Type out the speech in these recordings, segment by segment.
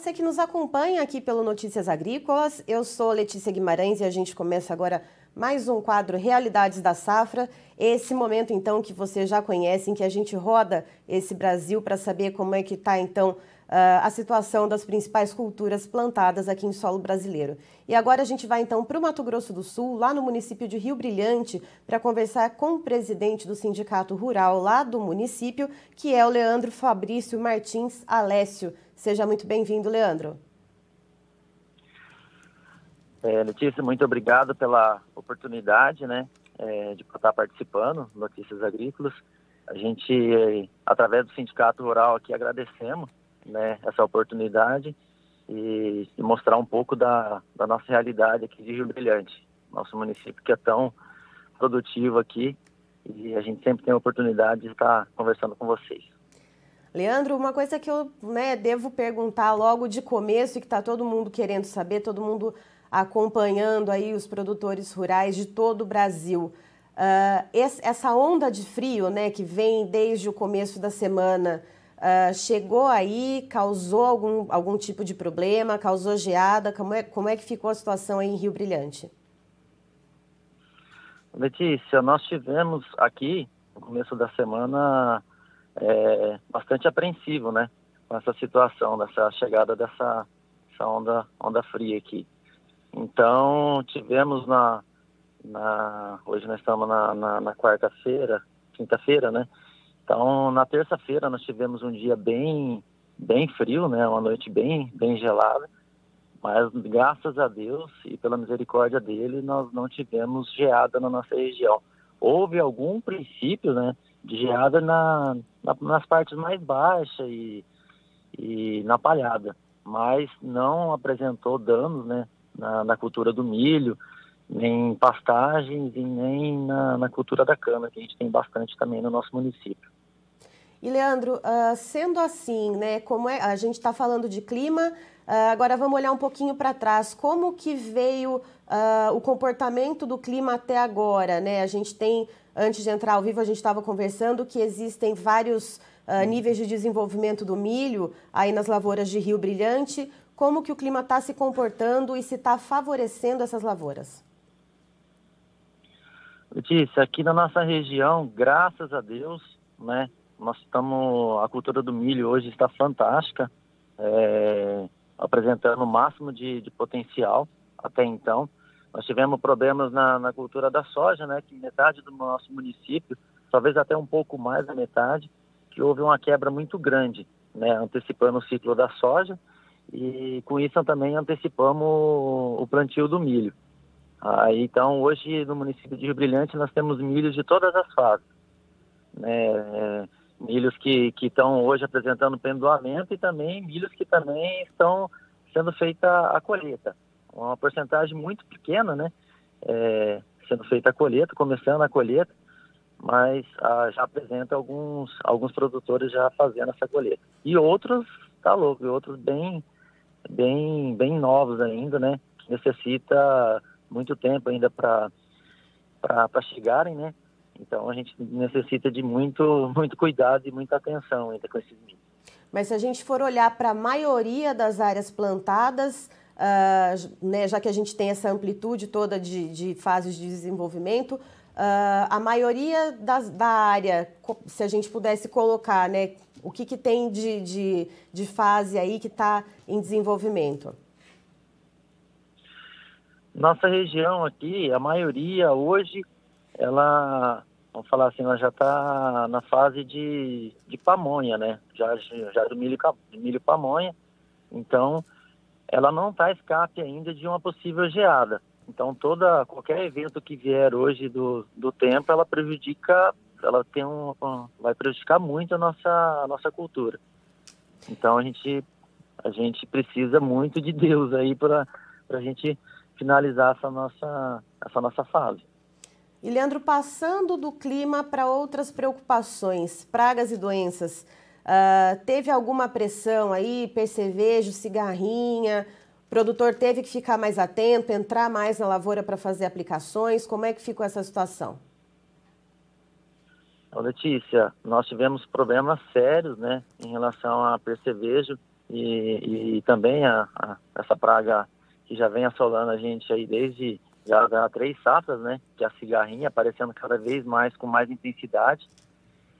você que nos acompanha aqui pelo Notícias Agrícolas. Eu sou Letícia Guimarães e a gente começa agora mais um quadro Realidades da Safra. Esse momento, então, que você já conhece, em que a gente roda esse Brasil para saber como é que está, então, uh, a situação das principais culturas plantadas aqui em solo brasileiro. E agora a gente vai então para o Mato Grosso do Sul, lá no município de Rio Brilhante, para conversar com o presidente do Sindicato Rural lá do município, que é o Leandro Fabrício Martins Alessio. Seja muito bem-vindo, Leandro. É, Letícia, muito obrigado pela oportunidade, né, é, de estar participando Notícias Agrícolas. A gente, é, através do Sindicato Rural aqui, agradecemos né, essa oportunidade e, e mostrar um pouco da, da, nossa realidade aqui de Rio Brilhante, nosso município que é tão produtivo aqui e a gente sempre tem a oportunidade de estar conversando com vocês. Leandro, uma coisa que eu né, devo perguntar logo de começo e que está todo mundo querendo saber, todo mundo acompanhando aí os produtores rurais de todo o Brasil. Uh, esse, essa onda de frio né, que vem desde o começo da semana, Uh, chegou aí, causou algum, algum tipo de problema, causou geada? Como é, como é que ficou a situação aí em Rio Brilhante? Letícia, nós tivemos aqui, no começo da semana, é, bastante apreensivo, né? Com essa situação, dessa chegada dessa onda, onda fria aqui. Então, tivemos na, na hoje nós estamos na, na, na quarta-feira, quinta-feira, né? Então, na terça-feira nós tivemos um dia bem, bem frio, né? Uma noite bem, bem gelada. Mas graças a Deus e pela misericórdia dele, nós não tivemos geada na nossa região. Houve algum princípio, né, de geada na, na nas partes mais baixas e, e na palhada, mas não apresentou danos, né, na, na cultura do milho, nem pastagens e nem na, na, cultura da cana, que a gente tem bastante também no nosso município. E Leandro, uh, sendo assim, né, como é, a gente está falando de clima, uh, agora vamos olhar um pouquinho para trás. Como que veio uh, o comportamento do clima até agora, né? A gente tem, antes de entrar ao vivo, a gente estava conversando que existem vários níveis de desenvolvimento do milho aí nas lavouras de Rio Brilhante. Como que o clima está se comportando e se está favorecendo essas lavouras? Letícia, aqui na nossa região, graças a Deus, né, nós estamos, a cultura do milho hoje está fantástica, é, apresentando o máximo de, de, potencial até então. Nós tivemos problemas na, na, cultura da soja, né, que metade do nosso município, talvez até um pouco mais da metade, que houve uma quebra muito grande, né, antecipando o ciclo da soja e com isso também antecipamos o plantio do milho. Ah, então, hoje no município de Rio Brilhante nós temos milhos de todas as fases. Né? milhos que estão hoje apresentando pendoamento e também milhos que também estão sendo feita a colheita. Uma porcentagem muito pequena, né? É, sendo feita a colheita, começando a colheita, mas ah, já apresenta alguns, alguns produtores já fazendo essa colheita. E outros, tá louco, e outros bem, bem, bem novos ainda, né? Necessita muito tempo ainda para chegarem, né? Então a gente necessita de muito, muito cuidado e muita atenção ainda com esses milhos. Mas se a gente for olhar para a maioria das áreas plantadas, uh, né, já que a gente tem essa amplitude toda de, de fases de desenvolvimento, uh, a maioria das, da área, se a gente pudesse colocar, né, o que, que tem de, de, de fase aí que está em desenvolvimento? Nossa região aqui, a maioria hoje, ela vamos falar assim, ela já está na fase de, de pamonha, né? Já, já do milho, milho pamonha. Então, ela não está escape ainda de uma possível geada. Então, toda qualquer evento que vier hoje do, do tempo, ela prejudica, ela tem um, vai prejudicar muito a nossa, a nossa cultura. Então, a gente, a gente precisa muito de Deus aí para a gente finalizar essa nossa, essa nossa fase. E Leandro, passando do clima para outras preocupações, pragas e doenças, uh, teve alguma pressão aí, percevejo, cigarrinha? O produtor teve que ficar mais atento, entrar mais na lavoura para fazer aplicações? Como é que ficou essa situação? Letícia, nós tivemos problemas sérios, né, em relação a percevejo e, e também a, a, essa praga que já vem assolando a gente aí desde já, há três safras, né? Que é a cigarrinha aparecendo cada vez mais com mais intensidade.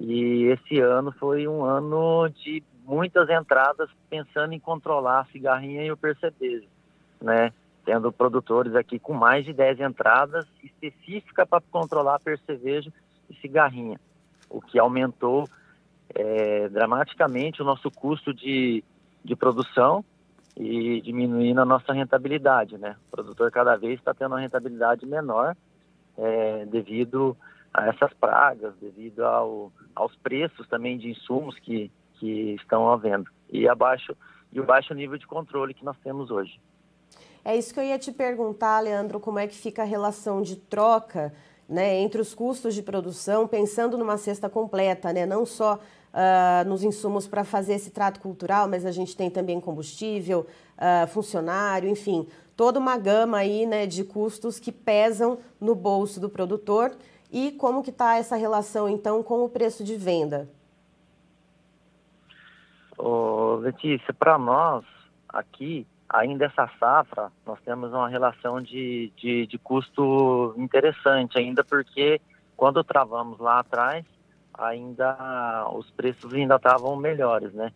E esse ano foi um ano de muitas entradas pensando em controlar a cigarrinha e o percevejo, né? Tendo produtores aqui com mais de 10 entradas específicas para controlar percevejo e cigarrinha, o que aumentou é, dramaticamente o nosso custo de, de produção e diminuindo a nossa rentabilidade, né? O produtor cada vez está tendo uma rentabilidade menor é, devido essas pragas, devido ao, aos preços também de insumos que, que estão à venda e abaixo e o baixo nível de controle que nós temos hoje. É isso que eu ia te perguntar, Leandro, como é que fica a relação de troca né, entre os custos de produção, pensando numa cesta completa, né, não só uh, nos insumos para fazer esse trato cultural, mas a gente tem também combustível, uh, funcionário, enfim, toda uma gama aí né, de custos que pesam no bolso do produtor. E como que está essa relação, então, com o preço de venda? Ô, Letícia, para nós, aqui, ainda essa safra, nós temos uma relação de, de, de, custo interessante, ainda porque quando travamos lá atrás, ainda os preços ainda estavam melhores, né?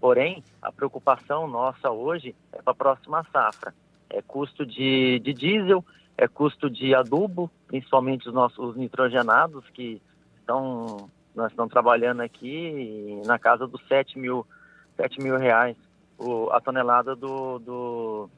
Porém, a preocupação nossa hoje é para a próxima safra. É custo de, de diesel, é custo de adubo, principalmente os nossos os nitrogenados, que estão, nós estamos trabalhando aqui na casa dos 7 mil, 7 mil reais o, a tonelada do, do,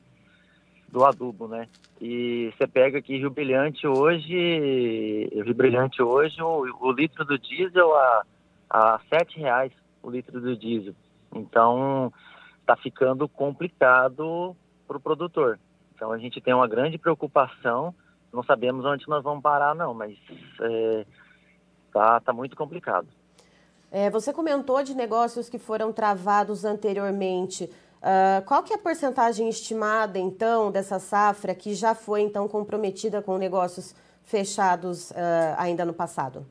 do adubo, né? E você pega aqui Rio Brilhante hoje, Rio Brilhante hoje, o, o litro do diesel a, a sete reais o litro do diesel. Então, está ficando complicado para o produtor. Então, a gente tem uma grande preocupação. Não sabemos onde nós vamos parar, não, mas é, tá, tá muito complicado. É, você comentou de negócios que foram travados anteriormente. Uh, qual que é a porcentagem estimada, então, dessa safra que já foi, então, comprometida com negócios fechados uh, ainda no passado?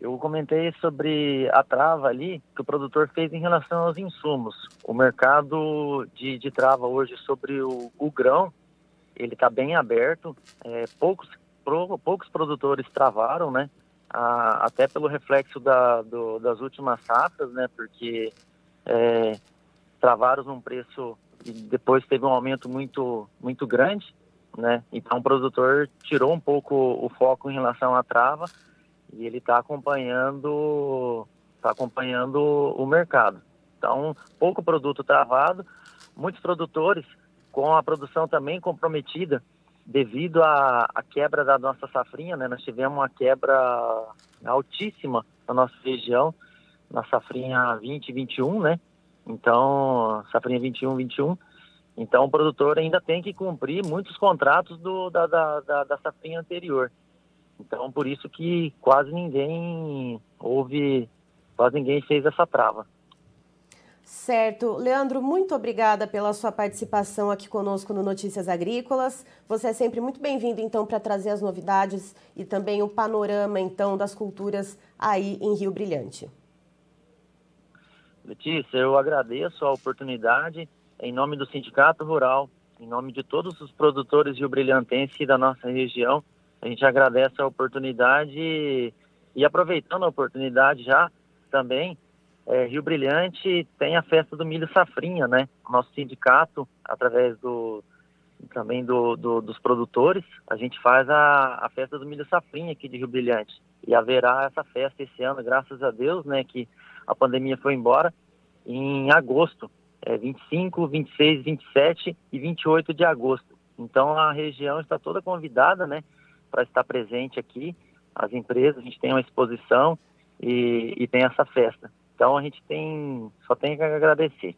Eu comentei sobre a trava ali que o produtor fez em relação aos insumos. O mercado de, de trava hoje sobre o, o grão, ele está bem aberto. É, poucos, pro, poucos produtores travaram, né? a, até pelo reflexo da, do, das últimas safras, né? Porque é, travaram num preço e depois teve um aumento muito, muito grande, né? Então o produtor tirou um pouco o foco em relação à trava e ele está acompanhando, está acompanhando o mercado. Então pouco produto travado, muitos produtores com a produção também comprometida devido à, à, quebra da nossa safrinha, né? Nós tivemos uma quebra altíssima na nossa região, na safrinha 2021, né? Então, safrinha 21, 21. Então, o produtor ainda tem que cumprir muitos contratos do, da, da, da, da safrinha anterior. Então, por isso que quase ninguém houve, quase ninguém fez essa trava. Certo. Leandro, muito obrigada pela sua participação aqui conosco no Notícias Agrícolas. Você é sempre muito bem-vindo, então, para trazer as novidades e também o panorama, então, das culturas aí em Rio Brilhante. Letícia, eu agradeço a oportunidade em nome do Sindicato Rural, em nome de todos os produtores rio-brilhantenses da nossa região. A gente agradece a oportunidade e aproveitando a oportunidade já também é, Rio Brilhante tem a festa do milho safrinha, né? Nosso sindicato, através do também do, do, dos produtores, a gente faz a, a festa do milho safrinha aqui de Rio Brilhante. E haverá essa festa esse ano, graças a Deus, né? Que a pandemia foi embora em agosto, é, 25, 26, 27 e 28 de agosto. Então a região está toda convidada, né? Para estar presente aqui. As empresas, a gente tem uma exposição e, e tem essa festa. Então a gente tem só tem que agradecer.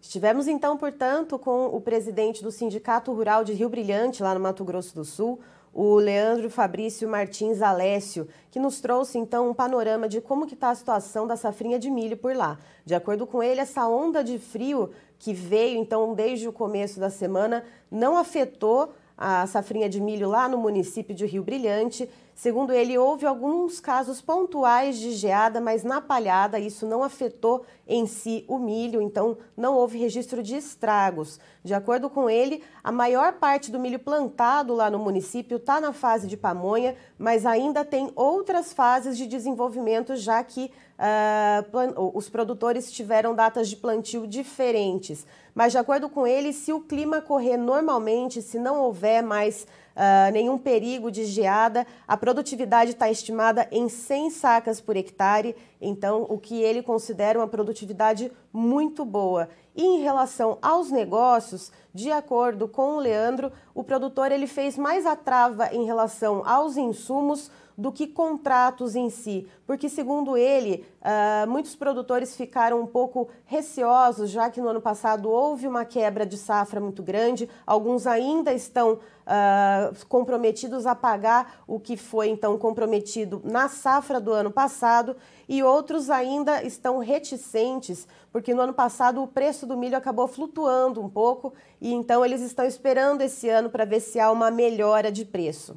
Estivemos então, portanto, com o presidente do Sindicato Rural de Rio Brilhante, lá no Mato Grosso do Sul, o Leandro Fabrício Martins Alessio, que nos trouxe então um panorama de como que está a situação da safrinha de milho por lá. De acordo com ele, essa onda de frio que veio então desde o começo da semana não afetou a safrinha de milho lá no município de Rio Brilhante, Segundo ele, houve alguns casos pontuais de geada, mas na palhada isso não afetou em si o milho, então não houve registro de estragos. De acordo com ele, a maior parte do milho plantado lá no município está na fase de pamonha, mas ainda tem outras fases de desenvolvimento, já que uh, os produtores tiveram datas de plantio diferentes. Mas, de acordo com ele, se o clima correr normalmente, se não houver mais uh, nenhum perigo de geada. A produtividade está estimada em 100 sacas por hectare, então o que ele considera uma produtividade muito boa. E em relação aos negócios, de acordo com o Leandro, o produtor ele fez mais a trava em relação aos insumos do que contratos em si, porque, segundo ele, uh, muitos produtores ficaram um pouco receosos, já que no ano passado houve uma quebra de safra muito grande, alguns ainda estão uh, comprometidos a pagar o que foi então comprometido na safra do ano passado, e outros ainda estão reticentes, porque no ano passado o preço do milho acabou flutuando um pouco, e então eles estão esperando esse ano para ver se há uma melhora de preço.